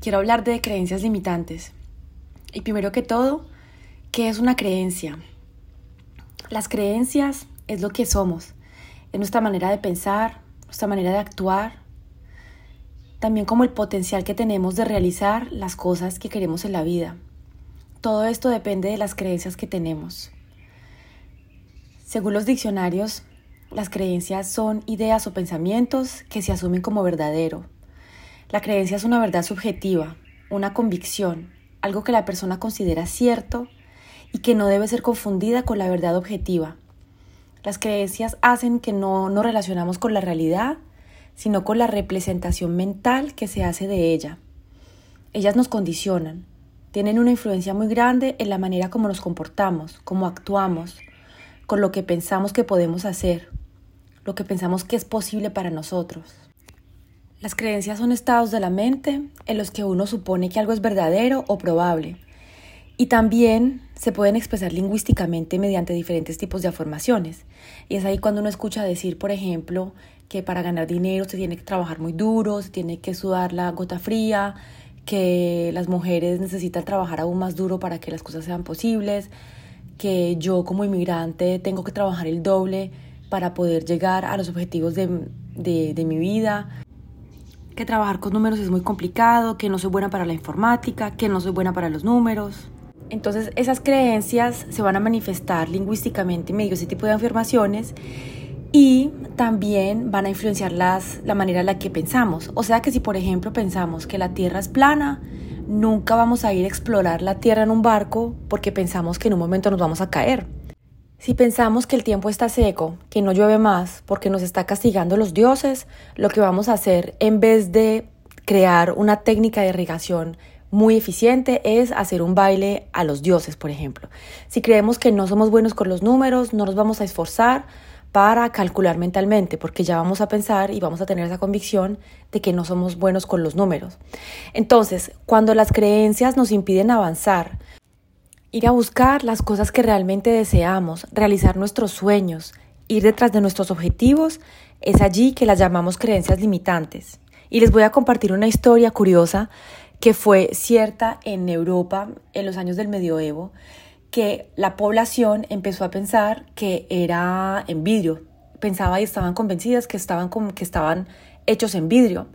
quiero hablar de creencias limitantes. Y primero que todo, ¿qué es una creencia? Las creencias es lo que somos, es nuestra manera de pensar, nuestra manera de actuar, también como el potencial que tenemos de realizar las cosas que queremos en la vida. Todo esto depende de las creencias que tenemos. Según los diccionarios, las creencias son ideas o pensamientos que se asumen como verdadero. La creencia es una verdad subjetiva, una convicción, algo que la persona considera cierto y que no debe ser confundida con la verdad objetiva, las creencias hacen que no nos relacionamos con la realidad, sino con la representación mental que se hace de ella. Ellas nos condicionan, tienen una influencia muy grande en la manera como nos comportamos, cómo actuamos, con lo que pensamos que podemos hacer, lo que pensamos que es posible para nosotros. Las creencias son estados de la mente en los que uno supone que algo es verdadero o probable, y también se pueden expresar lingüísticamente mediante diferentes tipos de afirmaciones. Y es ahí cuando uno escucha decir, por ejemplo, que para ganar dinero se tiene que trabajar muy duro, se tiene que sudar la gota fría, que las mujeres necesitan trabajar aún más duro para que las cosas sean posibles, que yo como inmigrante tengo que trabajar el doble para poder llegar a los objetivos de, de mi vida, que trabajar con números es muy complicado, que no soy buena para la informática, que no soy buena para los números. Entonces esas creencias se van a manifestar lingüísticamente en medio ese tipo de afirmaciones y también van a influenciar las, la manera en la que pensamos. O sea que si por ejemplo pensamos que la Tierra es plana, nunca vamos a ir a explorar la Tierra en un barco porque pensamos que en un momento nos vamos a caer. Si pensamos que el tiempo está seco, que no llueve más porque nos está castigando los dioses, lo que vamos a hacer en vez de crear una técnica de irrigación muy eficiente es hacer un baile a los dioses, por ejemplo. Si creemos que no somos buenos con los números, no nos vamos a esforzar para calcular mentalmente, porque ya vamos a pensar y vamos a tener esa convicción de que no somos buenos con los números. Entonces, cuando las creencias nos impiden avanzar, ir a buscar las cosas que realmente deseamos, realizar nuestros sueños, ir detrás de nuestros objetivos, es allí que las llamamos creencias limitantes. Y les voy a compartir una historia curiosa que fue cierta en Europa en los años del medioevo, que la población empezó a pensar que era en vidrio. Pensaba y estaban convencidas que estaban, como que estaban hechos en vidrio.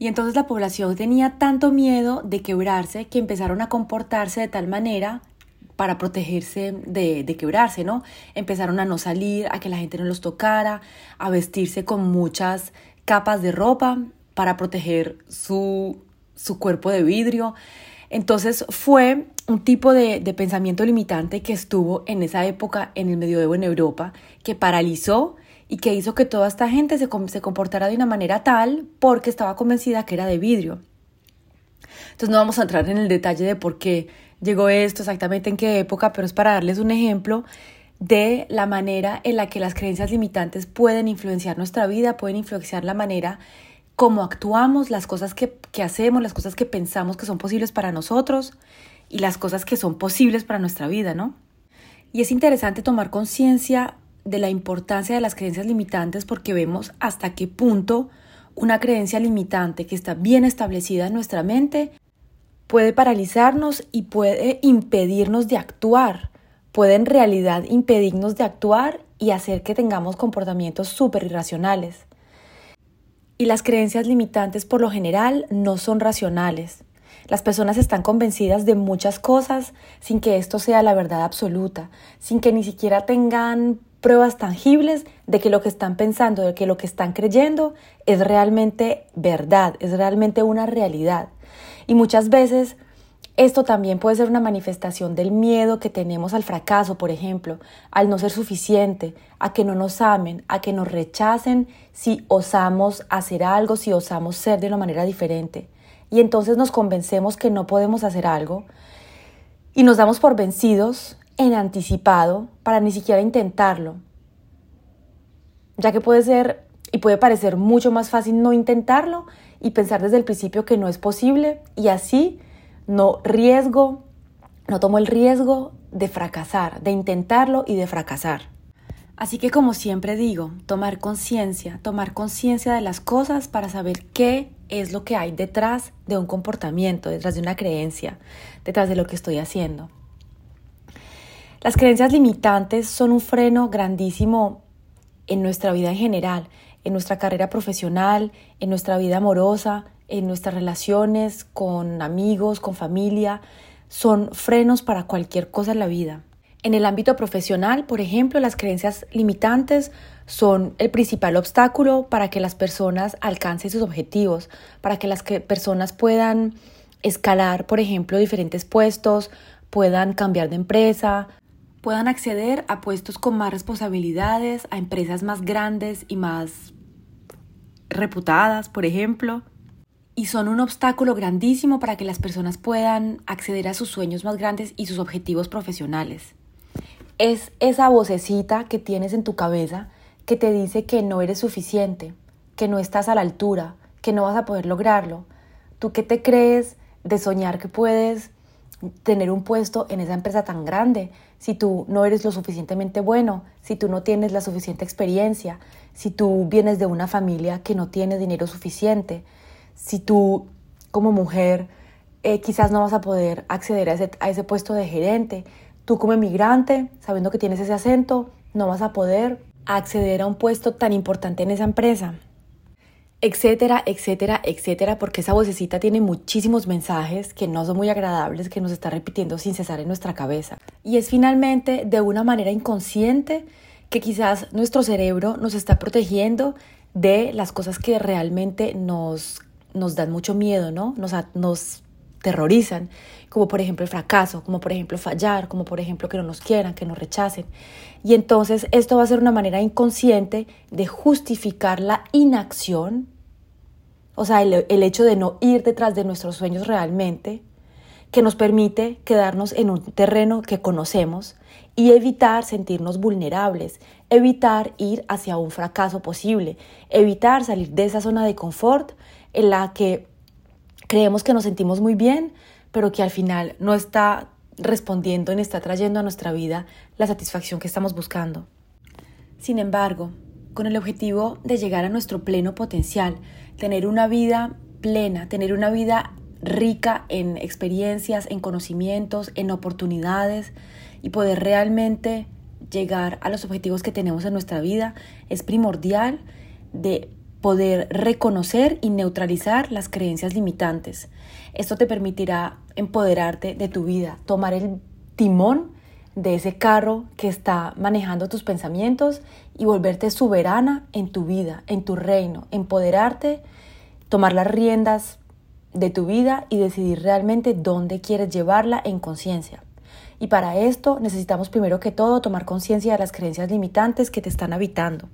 Y entonces la población tenía tanto miedo de quebrarse que empezaron a comportarse de tal manera para protegerse de, de, quebrarse, ¿no? Empezaron a no salir, a que la gente no los tocara, a vestirse con muchas capas de ropa para proteger su su cuerpo de vidrio. Entonces fue un tipo de, pensamiento limitante que estuvo en esa época en el medioevo en Europa, que paralizó y que hizo que toda esta gente se, se comportara de una manera tal porque estaba convencida que era de vidrio. Entonces no vamos a entrar en el detalle de por qué llegó esto, exactamente en qué época, pero es para darles un ejemplo de la manera en la que las creencias limitantes pueden influenciar nuestra vida, pueden influenciar la manera cómo actuamos, las cosas que, hacemos, las cosas que pensamos que son posibles para nosotros y las cosas que son posibles para nuestra vida, ¿no? Y es interesante tomar conciencia de la importancia de las creencias limitantes porque vemos hasta qué punto una creencia limitante que está bien establecida en nuestra mente puede paralizarnos y puede impedirnos de actuar, puede en realidad impedirnos de actuar y hacer que tengamos comportamientos súper irracionales. Y las creencias limitantes por lo general no son racionales. Las personas están convencidas de muchas cosas sin que esto sea la verdad absoluta, sin que ni siquiera tengan pruebas tangibles de que lo que están pensando, de que lo que están creyendo es realmente verdad, es realmente una realidad. Y muchas veces esto también puede ser una manifestación del miedo que tenemos al fracaso, por ejemplo, al no ser suficiente, a que no nos amen, a que nos rechacen si osamos hacer algo, si osamos ser de una manera diferente. Y entonces nos convencemos que no podemos hacer algo y nos damos por vencidos en anticipado para ni siquiera intentarlo, ya que puede ser y puede parecer mucho más fácil no intentarlo y pensar desde el principio que no es posible y así no riesgo, no tomo el riesgo de fracasar, de intentarlo y de fracasar. Así que como siempre digo, tomar conciencia, tomar conciencia de las cosas para saber qué es lo que hay detrás de un comportamiento, detrás de una creencia, detrás de lo que estoy haciendo. Las creencias limitantes son un freno grandísimo en nuestra vida en general, en nuestra carrera profesional, en nuestra vida amorosa, en nuestras relaciones con amigos, con familia, son frenos para cualquier cosa en la vida. En el ámbito profesional, por ejemplo, las creencias limitantes son el principal obstáculo para que las personas alcancen sus objetivos, para que las personas puedan escalar, por ejemplo, diferentes puestos, puedan cambiar de empresa, puedan acceder a puestos con más responsabilidades, a empresas más grandes y más reputadas, por ejemplo y son un obstáculo grandísimo para que las personas puedan acceder a sus sueños más grandes y sus objetivos profesionales. Es esa vocecita que tienes en tu cabeza que te dice que no eres suficiente, que no estás a la altura, que no vas a poder lograrlo. ¿Tú qué te crees de soñar que puedes tener un puesto en esa empresa tan grande si tú no eres lo suficientemente bueno, si tú no tienes la suficiente experiencia, si tú vienes de una familia que no tiene dinero suficiente, si tú como mujer eh, quizás no vas a poder acceder a ese, a ese puesto de gerente, tú como emigrante, sabiendo que tienes ese acento, no vas a poder acceder a un puesto tan importante en esa empresa etcétera, etcétera, etcétera, porque esa vocecita tiene muchísimos mensajes que no son muy agradables, que nos está repitiendo sin cesar en nuestra cabeza. Y es finalmente de una manera inconsciente que quizás nuestro cerebro nos está protegiendo de las cosas que realmente nos nos dan mucho miedo, ¿no? Nos, nos terrorizan, como por ejemplo el fracaso, como por ejemplo fallar, como por ejemplo que no nos quieran, que nos rechacen. Y entonces esto va a ser una manera inconsciente de justificar la inacción, o sea, el, el hecho de no ir detrás de nuestros sueños realmente, que nos permite quedarnos en un terreno que conocemos y evitar sentirnos vulnerables, evitar ir hacia un fracaso posible, evitar salir de esa zona de confort en la que creemos que nos sentimos muy bien, pero que al final no está respondiendo ni está trayendo a nuestra vida la satisfacción que estamos buscando. Sin embargo, con el objetivo de llegar a nuestro pleno potencial, tener una vida plena, tener una vida rica en experiencias, en conocimientos, en oportunidades y poder realmente llegar a los objetivos que tenemos en nuestra vida, es primordial de poder reconocer y neutralizar las creencias limitantes. Esto te permitirá empoderarte de tu vida, tomar el timón de ese carro que está manejando tus pensamientos y volverte soberana en tu vida, en tu reino, empoderarte, tomar las riendas de tu vida y decidir realmente dónde quieres llevarla en conciencia. Y para esto necesitamos primero que todo tomar conciencia de las creencias limitantes que te están habitando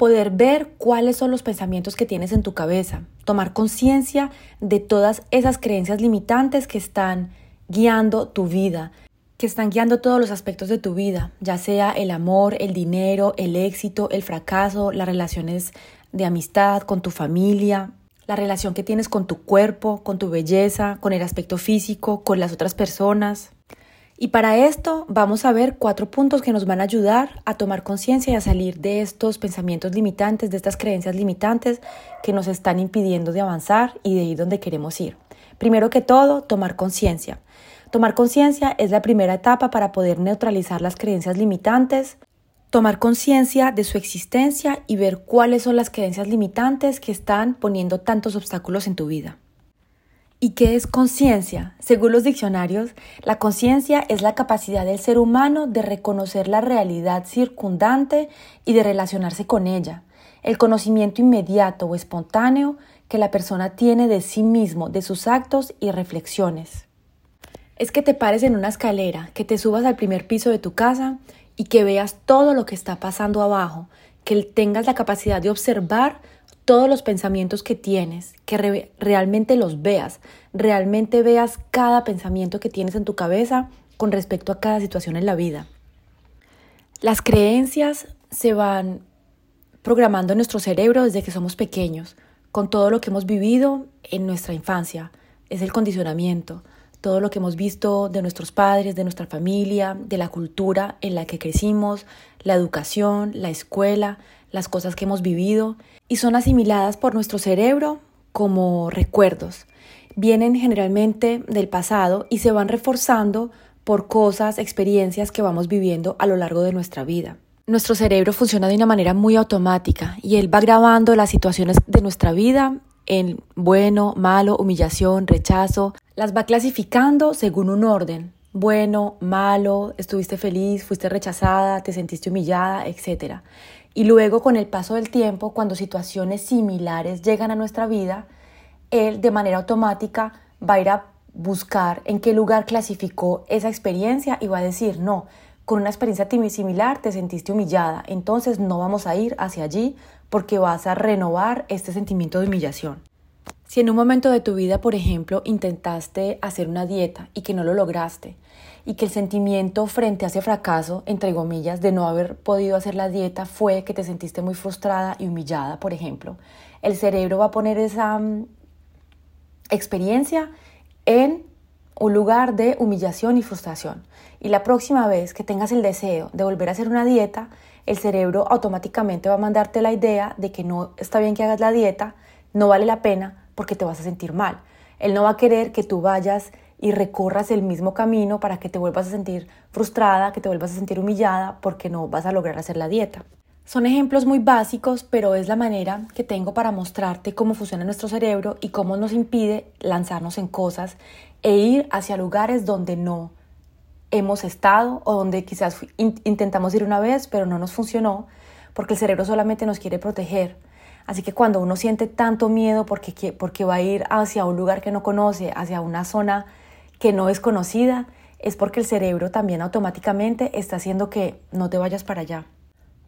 poder ver cuáles son los pensamientos que tienes en tu cabeza, tomar conciencia de todas esas creencias limitantes que están guiando tu vida, que están guiando todos los aspectos de tu vida, ya sea el amor, el dinero, el éxito, el fracaso, las relaciones de amistad con tu familia, la relación que tienes con tu cuerpo, con tu belleza, con el aspecto físico, con las otras personas. Y para esto vamos a ver cuatro puntos que nos van a ayudar a tomar conciencia y a salir de estos pensamientos limitantes, de estas creencias limitantes que nos están impidiendo de avanzar y de ir donde queremos ir. Primero que todo, tomar conciencia. Tomar conciencia es la primera etapa para poder neutralizar las creencias limitantes, tomar conciencia de su existencia y ver cuáles son las creencias limitantes que están poniendo tantos obstáculos en tu vida. ¿Y qué es conciencia? Según los diccionarios, la conciencia es la capacidad del ser humano de reconocer la realidad circundante y de relacionarse con ella. El conocimiento inmediato o espontáneo que la persona tiene de sí mismo, de sus actos y reflexiones. Es que te pares en una escalera, que te subas al primer piso de tu casa y que veas todo lo que está pasando abajo, que tengas la capacidad de observar todos los pensamientos que tienes, que realmente los veas, realmente veas cada pensamiento que tienes en tu cabeza con respecto a cada situación en la vida. Las creencias se van programando en nuestro cerebro desde que somos pequeños, con todo lo que hemos vivido en nuestra infancia. Es el condicionamiento, todo lo que hemos visto de nuestros padres, de nuestra familia, de la cultura en la que crecimos, la educación, la escuela, las cosas que hemos vivido y son asimiladas por nuestro cerebro como recuerdos. Vienen generalmente del pasado y se van reforzando por cosas, experiencias que vamos viviendo a lo largo de nuestra vida. Nuestro cerebro funciona de una manera muy automática y él va grabando las situaciones de nuestra vida en bueno, malo, humillación, rechazo, las va clasificando según un orden. Bueno, malo, estuviste feliz, fuiste rechazada, te sentiste humillada, etc. Y luego con el paso del tiempo, cuando situaciones similares llegan a nuestra vida, él de manera automática va a ir a buscar en qué lugar clasificó esa experiencia y va a decir, no, con una experiencia similar te sentiste humillada, entonces no vamos a ir hacia allí porque vas a renovar este sentimiento de humillación. Si en un momento de tu vida, por ejemplo, intentaste hacer una dieta y que no lo lograste, y que el sentimiento frente a ese fracaso, entre comillas, de no haber podido hacer la dieta fue que te sentiste muy frustrada y humillada, por ejemplo, el cerebro va a poner esa mm, experiencia en un lugar de humillación y frustración. Y la próxima vez que tengas el deseo de volver a hacer una dieta, el cerebro automáticamente va a mandarte la idea de que no está bien que hagas la dieta, no vale la pena, porque te vas a sentir mal. Él no va a querer que tú vayas y recorras el mismo camino para que te vuelvas a sentir frustrada, que te vuelvas a sentir humillada porque no vas a lograr hacer la dieta. Son ejemplos muy básicos, pero es la manera que tengo para mostrarte cómo funciona nuestro cerebro y cómo nos impide lanzarnos en cosas e ir hacia lugares donde no hemos estado o donde quizás intentamos ir una vez, pero no nos funcionó, porque el cerebro solamente nos quiere proteger Así que cuando uno siente tanto miedo porque, porque va a ir hacia un lugar que no conoce, hacia una zona que no es conocida, es porque el cerebro también automáticamente está haciendo que no te vayas para allá.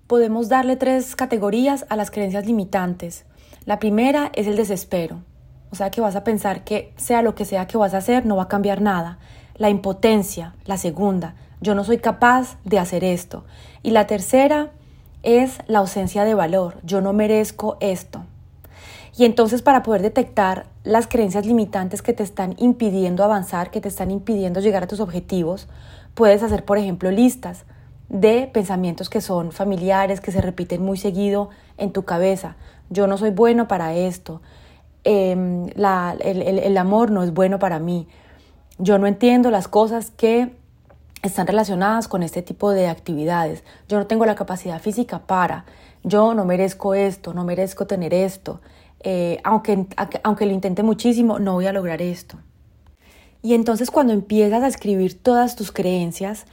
Podemos darle tres categorías a las creencias limitantes. La primera es el desespero, o sea que vas a pensar que sea lo que sea que vas a hacer, no va a cambiar nada. La impotencia, la segunda, yo no soy capaz de hacer esto. Y la tercera es la ausencia de valor. Yo no merezco esto. Y entonces para poder detectar las creencias limitantes que te están impidiendo avanzar, que te están impidiendo llegar a tus objetivos, puedes hacer, por ejemplo, listas de pensamientos que son familiares, que se repiten muy seguido en tu cabeza. Yo no soy bueno para esto. Em, el amor no es bueno para mí. Yo no entiendo las cosas que están relacionadas con este tipo de actividades. Yo no tengo la capacidad física para, yo no merezco esto, no merezco tener esto, eh, aunque, aunque lo intente muchísimo, no voy a lograr esto. Y entonces cuando empiezas a escribir todas tus creencias,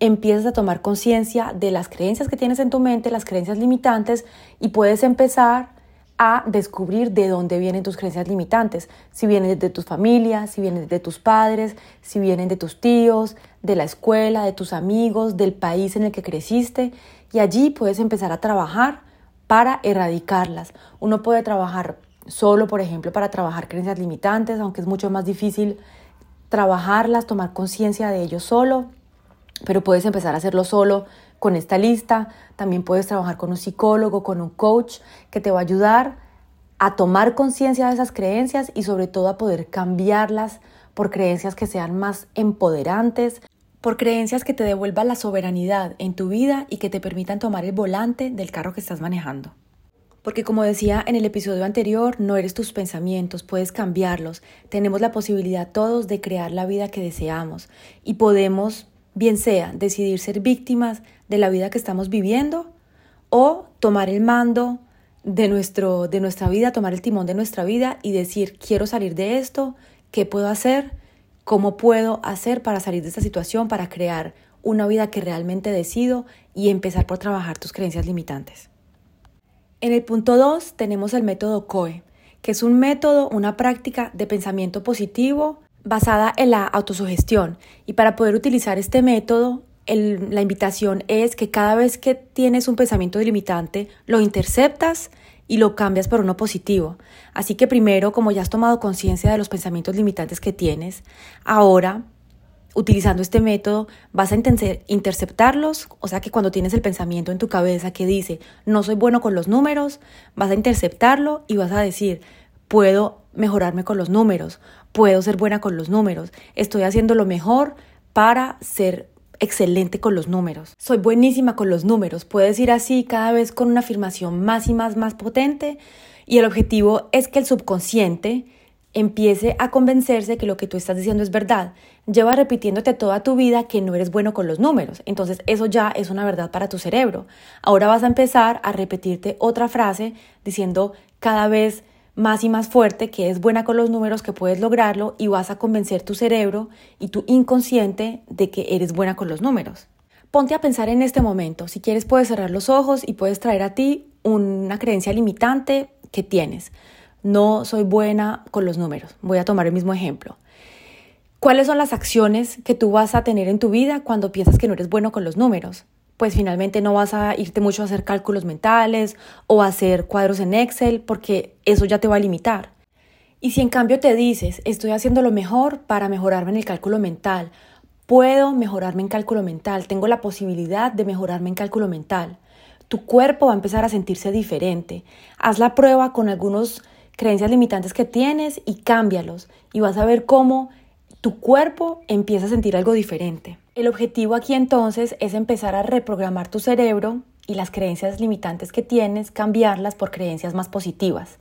empiezas a tomar conciencia de las creencias que tienes en tu mente, las creencias limitantes, y puedes empezar a descubrir de dónde vienen tus creencias limitantes, si vienen de tus familias, si vienen de tus padres, si vienen de tus tíos, de la escuela, de tus amigos, del país en el que creciste, y allí puedes empezar a trabajar para erradicarlas. Uno puede trabajar solo, por ejemplo, para trabajar creencias limitantes, aunque es mucho más difícil trabajarlas, tomar conciencia de ello solo, pero puedes empezar a hacerlo solo con esta lista. También puedes trabajar con un psicólogo, con un coach que te va a ayudar a tomar conciencia de esas creencias y sobre todo a poder cambiarlas por creencias que sean más empoderantes, por creencias que te devuelvan la soberanidad en tu vida y que te permitan tomar el volante del carro que estás manejando. Porque como decía en el episodio anterior, no eres tus pensamientos, puedes cambiarlos. Tenemos la posibilidad todos de crear la vida que deseamos y podemos bien sea decidir ser víctimas de la vida que estamos viviendo o tomar el mando de, nuestro, de nuestra vida, tomar el timón de nuestra vida y decir, quiero salir de esto, qué puedo hacer, cómo puedo hacer para salir de esta situación, para crear una vida que realmente decido y empezar por trabajar tus creencias limitantes. En el punto 2 tenemos el método COE, que es un método, una práctica de pensamiento positivo basada en la autosugestión. Y para poder utilizar este método, la invitación es que cada vez que tienes un pensamiento limitante, lo interceptas y lo cambias por uno positivo. Así que primero, como ya has tomado conciencia de los pensamientos limitantes que tienes, ahora, utilizando este método, vas a interceptarlos, o sea que cuando tienes el pensamiento en tu cabeza que dice, no soy bueno con los números, vas a interceptarlo y vas a decir, puedo mejorarme con los números, puedo ser buena con los números, estoy haciendo lo mejor para ser excelente con los números. Soy buenísima con los números. Puedes ir así cada vez con una afirmación más y más, más potente. Y el objetivo es que el subconsciente empiece a convencerse que lo que tú estás diciendo es verdad. Lleva repitiéndote toda tu vida que no eres bueno con los números. Entonces eso ya es una verdad para tu cerebro. Ahora vas a empezar a repetirte otra frase diciendo cada vez más y más fuerte, que es buena con los números, que puedes lograrlo y vas a convencer tu cerebro y tu inconsciente de que eres buena con los números. Ponte a pensar en este momento. Si quieres puedes cerrar los ojos y puedes traer a ti una creencia limitante que tienes. No soy buena con los números. Voy a tomar el mismo ejemplo. ¿Cuáles son las acciones que tú vas a tener en tu vida cuando piensas que no eres bueno con los números? Pues finalmente no vas a irte mucho a hacer cálculos mentales o a hacer cuadros en Excel porque eso ya te va a limitar. Y si en cambio te dices, estoy haciendo lo mejor para mejorarme en el cálculo mental, puedo mejorarme en cálculo mental, tengo la posibilidad de mejorarme en cálculo mental, tu cuerpo va a empezar a sentirse diferente. Haz la prueba con algunos creencias limitantes que tienes y cámbialos y vas a ver cómo tu cuerpo empieza a sentir algo diferente. El objetivo aquí entonces es empezar a reprogramar tu cerebro y las creencias limitantes que tienes, cambiarlas por creencias más positivas.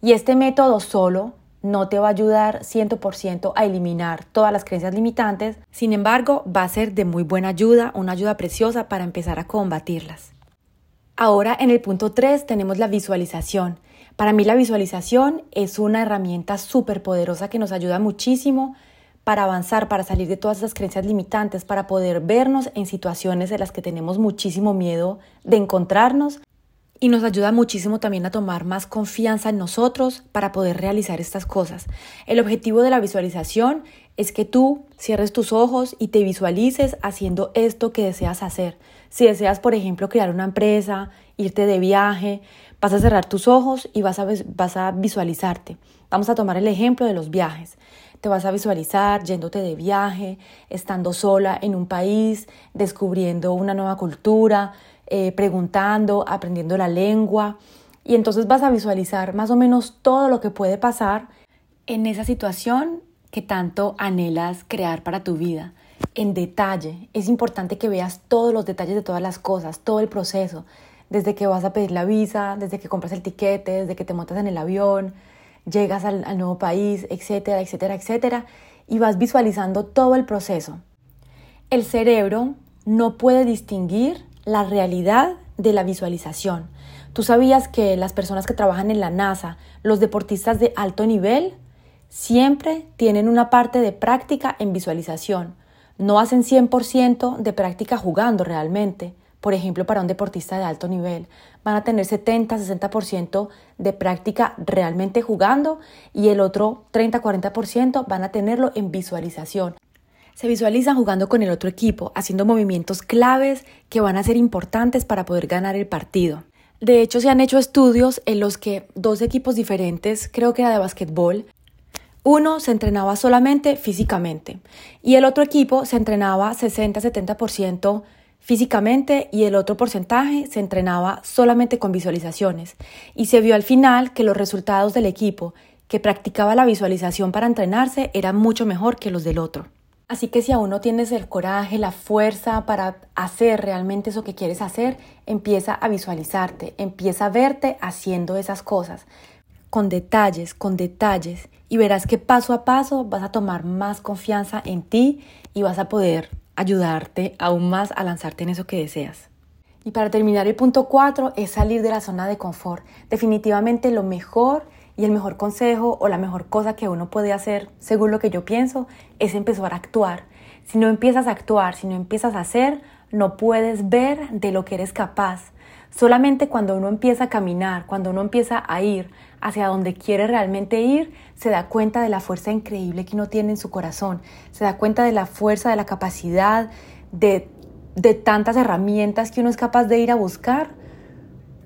Y este método solo no te va a ayudar 100% a eliminar todas las creencias limitantes, sin embargo va a ser de muy buena ayuda, una ayuda preciosa para empezar a combatirlas. Ahora en el punto 3 tenemos la visualización. Para mí la visualización es una herramienta súper poderosa que nos ayuda muchísimo para avanzar, para salir de todas esas creencias limitantes, para poder vernos en situaciones en las que tenemos muchísimo miedo de encontrarnos y nos ayuda muchísimo también a tomar más confianza en nosotros para poder realizar estas cosas. El objetivo de la visualización es que tú cierres tus ojos y te visualices haciendo esto que deseas hacer. Si deseas, por ejemplo, crear una empresa, irte de viaje, vas a cerrar tus ojos y vas a, vas a visualizarte. Vamos a tomar el ejemplo de los viajes. Te vas a visualizar yéndote de viaje, estando sola en un país, descubriendo una nueva cultura, eh, preguntando, aprendiendo la lengua. Y entonces vas a visualizar más o menos todo lo que puede pasar en esa situación que tanto anhelas crear para tu vida. En detalle, es importante que veas todos los detalles de todas las cosas, todo el proceso, desde que vas a pedir la visa, desde que compras el tiquete, desde que te montas en el avión, llegas al, nuevo país, etcétera, etcétera, etcétera, y vas visualizando todo el proceso. El cerebro no puede distinguir la realidad de la visualización. ¿Tú sabías que las personas que trabajan en la NASA, los deportistas de alto nivel, siempre tienen una parte de práctica en visualización? No hacen 100% de práctica jugando realmente por ejemplo, para un deportista de alto nivel, van a tener 70-60% de práctica realmente jugando y el otro 30-40% van a tenerlo en visualización. Se visualizan jugando con el otro equipo, haciendo movimientos claves que van a ser importantes para poder ganar el partido. De hecho, se han hecho estudios en los que dos equipos diferentes, creo que era de básquetbol, uno se entrenaba solamente físicamente y el otro equipo se entrenaba 60-70% físicamente y el otro porcentaje se entrenaba solamente con visualizaciones. Y se vio al final que los resultados del equipo que practicaba la visualización para entrenarse eran mucho mejor que los del otro. Así que si aún no tienes el coraje, la fuerza para hacer realmente eso que quieres hacer, empieza a visualizarte, empieza a verte haciendo esas cosas, con detalles, con detalles, y verás que paso a paso vas a tomar más confianza en ti y vas a poder ayudarte aún más a lanzarte en eso que deseas. Y para terminar, el punto 4 es salir de la zona de confort. Definitivamente lo mejor y el mejor consejo o la mejor cosa que uno puede hacer, según lo que yo pienso, es empezar a actuar. Si no empiezas a actuar, si no empiezas a hacer, no puedes ver de lo que eres capaz. Solamente cuando uno empieza a caminar, cuando uno empieza a ir hacia donde quiere realmente ir, se da cuenta de la fuerza increíble que uno tiene en su corazón, se da cuenta de la fuerza, de la capacidad, de, de tantas herramientas que uno es capaz de ir a buscar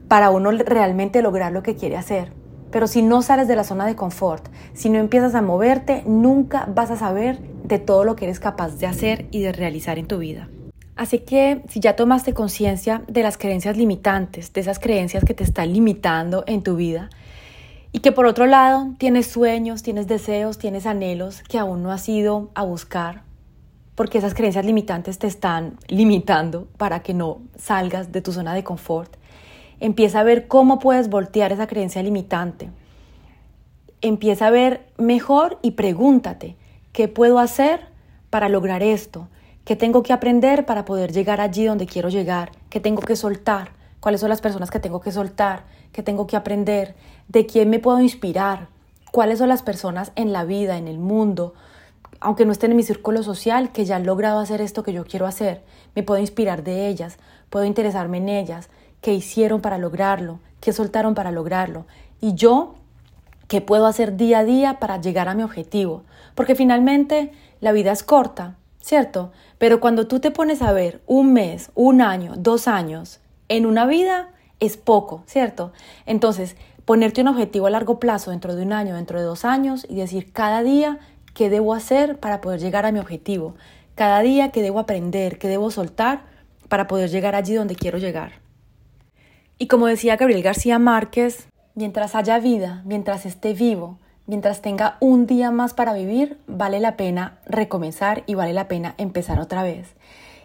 para uno realmente lograr lo que quiere hacer. Pero si no sales de la zona de confort, si no empiezas a moverte, nunca vas a saber de todo lo que eres capaz de hacer y de realizar en tu vida. Así que si ya tomaste conciencia de las creencias limitantes, de esas creencias que te están limitando en tu vida, y que por otro lado tienes sueños, tienes deseos, tienes anhelos que aún no has ido a buscar, porque esas creencias limitantes te están limitando para que no salgas de tu zona de confort, empieza a ver cómo puedes voltear esa creencia limitante. Empieza a ver mejor y pregúntate, ¿qué puedo hacer para lograr esto? ¿Qué tengo que aprender para poder llegar allí donde quiero llegar? ¿Qué tengo que soltar? ¿Cuáles son las personas que tengo que soltar? ¿Qué tengo que aprender? ¿De quién me puedo inspirar? ¿Cuáles son las personas en la vida, en el mundo, aunque no estén en mi círculo social, que ya han logrado hacer esto que yo quiero hacer? Me puedo inspirar de ellas, puedo interesarme en ellas, qué hicieron para lograrlo, qué soltaron para lograrlo. Y yo, ¿qué puedo hacer día a día para llegar a mi objetivo? Porque finalmente la vida es corta ¿cierto? Pero cuando tú te pones a ver un mes, un año, dos años en una vida, es poco, ¿cierto? Entonces, ponerte un objetivo a largo plazo dentro de un año, dentro de dos años y decir cada día qué debo hacer para poder llegar a mi objetivo, cada día qué debo aprender, qué debo soltar para poder llegar allí donde quiero llegar. Y como decía Gabriel García Márquez, mientras haya vida, mientras esté vivo, mientras tenga un día más para vivir, vale la pena recomenzar y vale la pena empezar otra vez.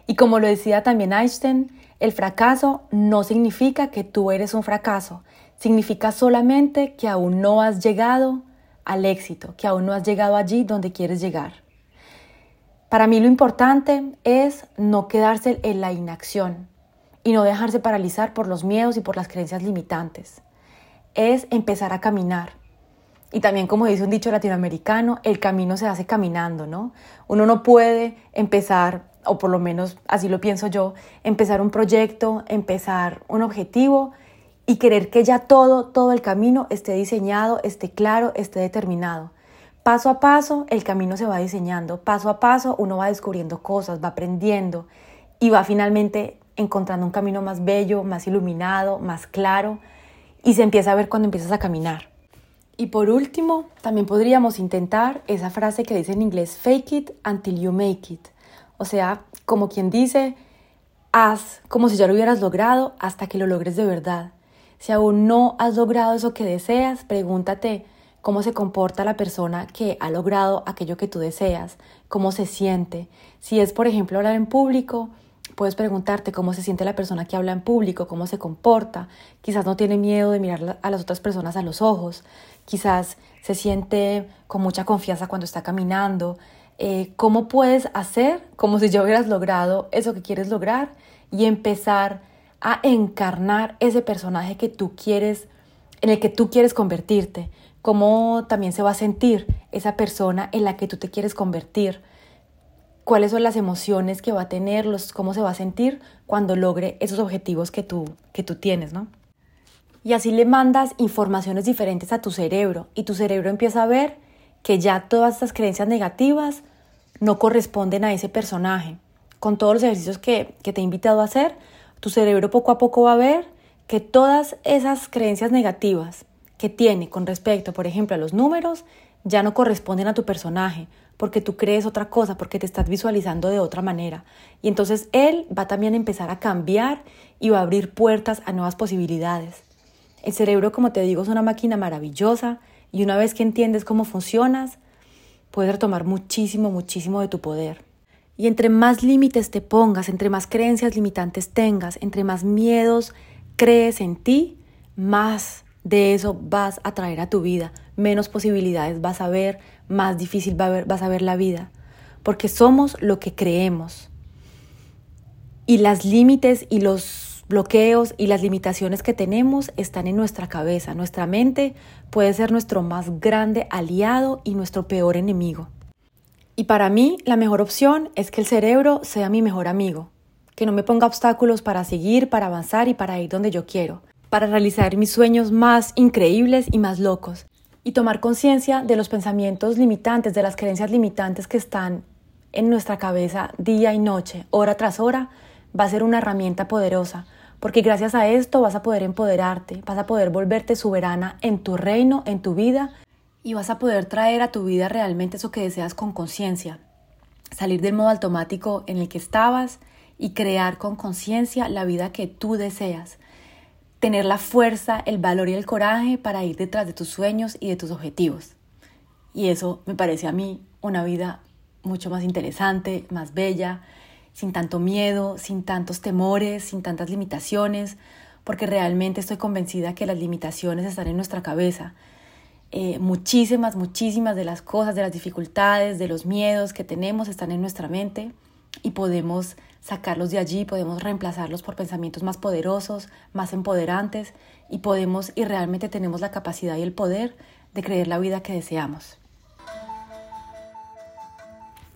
Y como lo decía también Einstein, el fracaso no significa que tú eres un fracaso, significa solamente que aún no has llegado al éxito, que aún no has llegado allí donde quieres llegar. Para mí lo importante es no quedarse en la inacción y no dejarse paralizar por los miedos y por las creencias limitantes. Es empezar a caminar, y también, como dice un dicho latinoamericano, el camino se hace caminando, ¿no? Uno no puede empezar, o por lo menos así lo pienso yo, empezar un proyecto, empezar un objetivo y querer que ya todo, todo el camino esté diseñado, esté claro, esté determinado. Paso a paso el camino se va diseñando, paso a paso uno va descubriendo cosas, va aprendiendo y va finalmente encontrando un camino más bello, más iluminado, más claro y se empieza a ver cuando empiezas a caminar. Y por último, también podríamos intentar esa frase que dice en inglés, fake it until you make it. O sea, como quien dice, haz como si ya lo hubieras logrado hasta que lo logres de verdad. Si aún no has logrado eso que deseas, pregúntate cómo se comporta la persona que ha logrado aquello que tú deseas, cómo se siente. Si es, por ejemplo, hablar en público, puedes preguntarte cómo se siente la persona que habla en público, cómo se comporta. Quizás no tiene miedo de mirar a las otras personas a los ojos quizás se siente con mucha confianza cuando está caminando. Eh, ¿Cómo puedes hacer como si ya hubieras logrado eso que quieres lograr y empezar a encarnar ese personaje que tú quieres, en el que tú quieres convertirte? ¿Cómo también se va a sentir esa persona en la que tú te quieres convertir? cuáles son las emociones que va a tener, cómo se va a sentir cuando logre esos objetivos que tú, que tú tienes, ¿no? Y así le mandas informaciones diferentes a tu cerebro y tu cerebro empieza a ver que ya todas estas creencias negativas no corresponden a ese personaje. Con todos los ejercicios que, que te he invitado a hacer, tu cerebro poco a poco va a ver que todas esas creencias negativas que tiene con respecto, por ejemplo, a los números, ya no corresponden a tu personaje, porque tú crees otra cosa, porque te estás visualizando de otra manera. Y entonces él va también a empezar a cambiar y va a abrir puertas a nuevas posibilidades. El cerebro, como te digo, es una máquina maravillosa y una vez que entiendes cómo funcionas, puedes retomar muchísimo, muchísimo de tu poder. Y entre más límites te pongas, entre más creencias limitantes tengas, entre más miedos crees en ti, más de eso vas a traer a tu vida, menos posibilidades vas a ver, más difícil vas a ver la vida, porque somos lo que creemos. Y las límites y los bloqueos y las limitaciones que tenemos están en nuestra cabeza. Nuestra mente puede ser nuestro más grande aliado y nuestro peor enemigo. Y para mí la mejor opción es que el cerebro sea mi mejor amigo, que no me ponga obstáculos para seguir, para avanzar y para ir donde yo quiero, para realizar mis sueños más increíbles y más locos, y tomar conciencia de los pensamientos limitantes, de las creencias limitantes que están en nuestra cabeza día y noche, hora tras hora, va a ser una herramienta poderosa porque gracias a esto vas a poder empoderarte, vas a poder volverte soberana en tu reino, en tu vida, y vas a poder traer a tu vida realmente eso que deseas con conciencia. Salir del modo automático en el que estabas y crear con conciencia la vida que tú deseas. Tener la fuerza, el valor y el coraje para ir detrás de tus sueños y de tus objetivos. Y eso me parece a mí una vida mucho más interesante, más bella, sin tanto miedo, sin tantos temores, sin tantas limitaciones, porque realmente estoy convencida que las limitaciones están en nuestra cabeza. Eh, muchísimas, muchísimas de las cosas, de las dificultades, de los miedos que tenemos están en nuestra mente y podemos sacarlos de allí, podemos reemplazarlos por pensamientos más poderosos, más empoderantes y podemos y realmente tenemos la capacidad y el poder de creer la vida que deseamos.